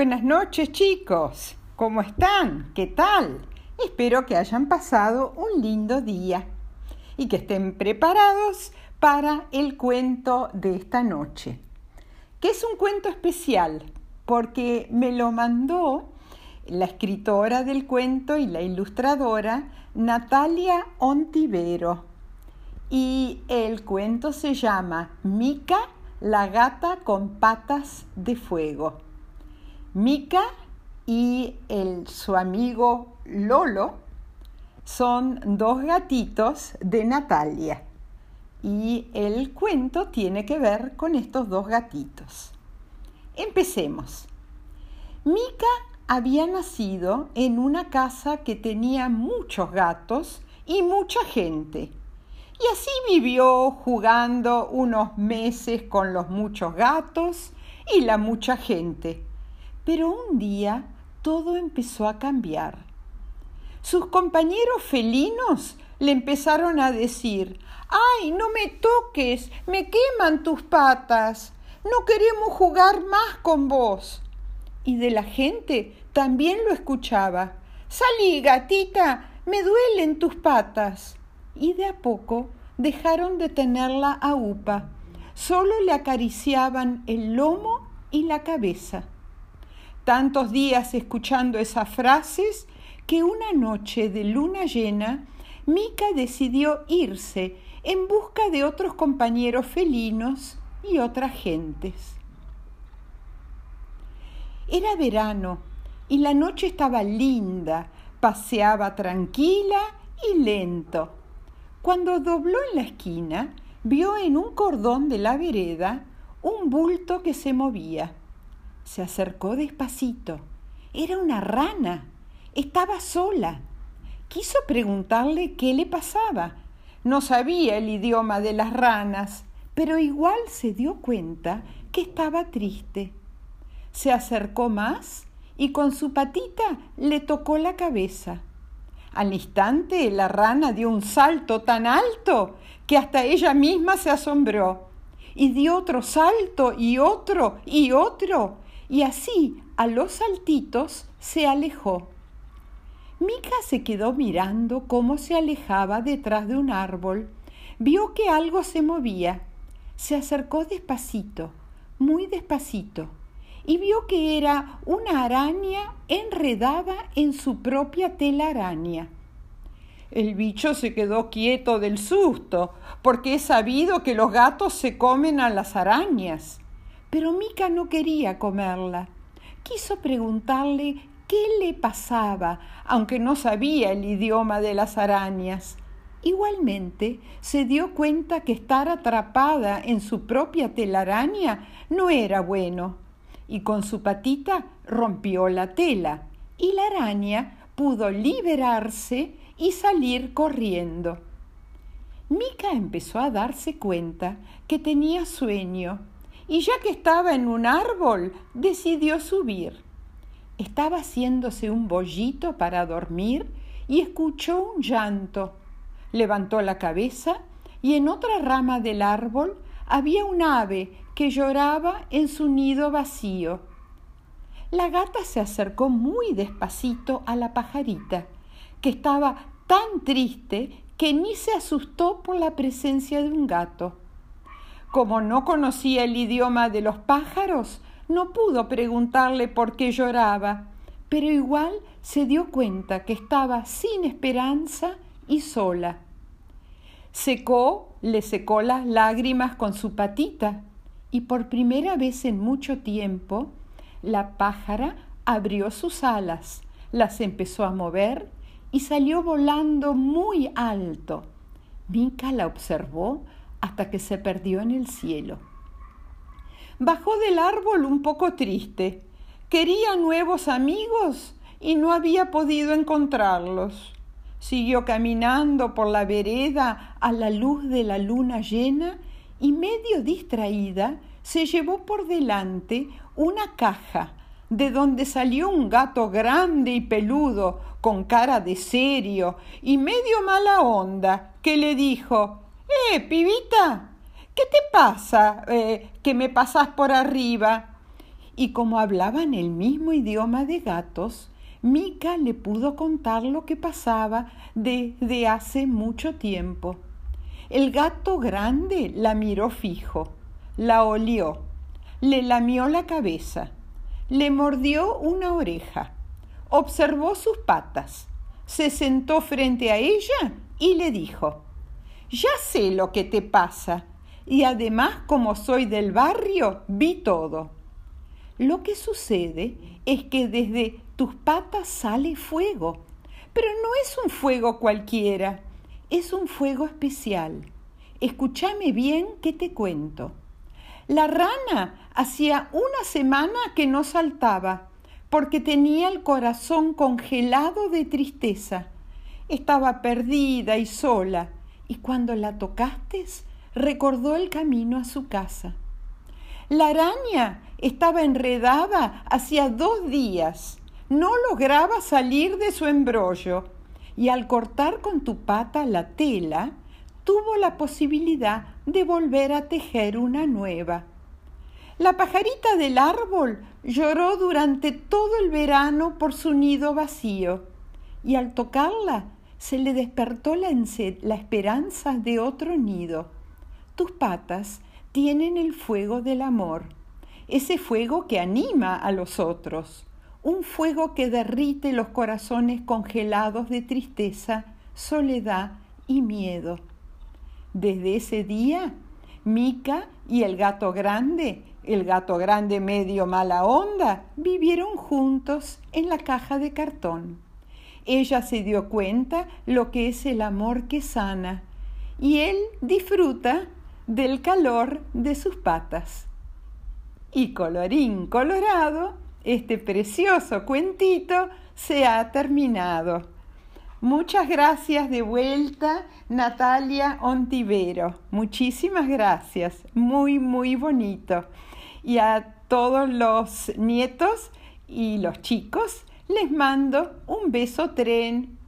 Buenas noches chicos, ¿cómo están? ¿Qué tal? Espero que hayan pasado un lindo día y que estén preparados para el cuento de esta noche, que es un cuento especial porque me lo mandó la escritora del cuento y la ilustradora Natalia Ontivero. Y el cuento se llama Mica, la gata con patas de fuego. Mica y el, su amigo Lolo son dos gatitos de Natalia y el cuento tiene que ver con estos dos gatitos. Empecemos. Mica había nacido en una casa que tenía muchos gatos y mucha gente. Y así vivió jugando unos meses con los muchos gatos y la mucha gente pero un día todo empezó a cambiar. Sus compañeros felinos le empezaron a decir, ¡ay, no me toques! ¡Me queman tus patas! No queremos jugar más con vos. Y de la gente también lo escuchaba. Salí, gatita, me duelen tus patas. Y de a poco dejaron de tenerla a upa. Solo le acariciaban el lomo y la cabeza tantos días escuchando esas frases que una noche de luna llena Mica decidió irse en busca de otros compañeros felinos y otras gentes. Era verano y la noche estaba linda, paseaba tranquila y lento. Cuando dobló en la esquina, vio en un cordón de la vereda un bulto que se movía. Se acercó despacito. Era una rana. Estaba sola. Quiso preguntarle qué le pasaba. No sabía el idioma de las ranas, pero igual se dio cuenta que estaba triste. Se acercó más y con su patita le tocó la cabeza. Al instante la rana dio un salto tan alto que hasta ella misma se asombró. Y dio otro salto y otro y otro y así, a los saltitos, se alejó. Mica se quedó mirando cómo se alejaba detrás de un árbol. Vio que algo se movía. Se acercó despacito, muy despacito, y vio que era una araña enredada en su propia telaraña. El bicho se quedó quieto del susto, porque es sabido que los gatos se comen a las arañas. Pero Mica no quería comerla. Quiso preguntarle qué le pasaba, aunque no sabía el idioma de las arañas. Igualmente se dio cuenta que estar atrapada en su propia telaraña no era bueno, y con su patita rompió la tela, y la araña pudo liberarse y salir corriendo. Mica empezó a darse cuenta que tenía sueño y ya que estaba en un árbol, decidió subir. Estaba haciéndose un bollito para dormir y escuchó un llanto. Levantó la cabeza y en otra rama del árbol había un ave que lloraba en su nido vacío. La gata se acercó muy despacito a la pajarita, que estaba tan triste que ni se asustó por la presencia de un gato. Como no conocía el idioma de los pájaros, no pudo preguntarle por qué lloraba, pero igual se dio cuenta que estaba sin esperanza y sola. Secó, le secó las lágrimas con su patita y por primera vez en mucho tiempo la pájara abrió sus alas, las empezó a mover y salió volando muy alto. Mica la observó hasta que se perdió en el cielo. Bajó del árbol un poco triste. Quería nuevos amigos y no había podido encontrarlos. Siguió caminando por la vereda a la luz de la luna llena y medio distraída se llevó por delante una caja de donde salió un gato grande y peludo, con cara de serio y medio mala onda, que le dijo Eh, pibita, ¿qué te pasa eh, que me pasas por arriba? y como hablaban el mismo idioma de gatos, Mica le pudo contar lo que pasaba desde hace mucho tiempo. El gato grande la miró fijo, la olió, le lamió la cabeza, le mordió una oreja, observó sus patas, se sentó frente a ella y le dijo, Ya sé lo que te pasa, y además como soy del barrio, vi todo. Lo que sucede es que desde tus patas sale fuego, pero no es un fuego cualquiera, es un fuego especial. Escúchame bien que te cuento. La rana hacía una semana que no saltaba, porque tenía el corazón congelado de tristeza. Estaba perdida y sola, y cuando la tocaste, recordó el camino a su casa. La araña estaba enredada hacía dos días. No lograba salir de su embrollo y al cortar con tu pata la tela, tuvo la posibilidad de volver a tejer una nueva. La pajarita del árbol lloró durante todo el verano por su nido vacío y al tocarla se le despertó la, la esperanza de otro nido. Tus patas tienen el fuego del amor, ese fuego que anima a los otros, un fuego que derrite los corazones congelados de tristeza, soledad y miedo. Desde ese día, Mica y el gato grande, el gato grande medio mala onda, vivieron juntos en la caja de cartón. Ella se dio cuenta lo que es el amor que sana y él disfruta del calor de sus patas. Y colorín colorado, este precioso cuentito se ha terminado. Muchas gracias de vuelta, Natalia Ontivero. Muchísimas gracias. Muy, muy bonito. Y a todos los nietos y los chicos les mando un beso tren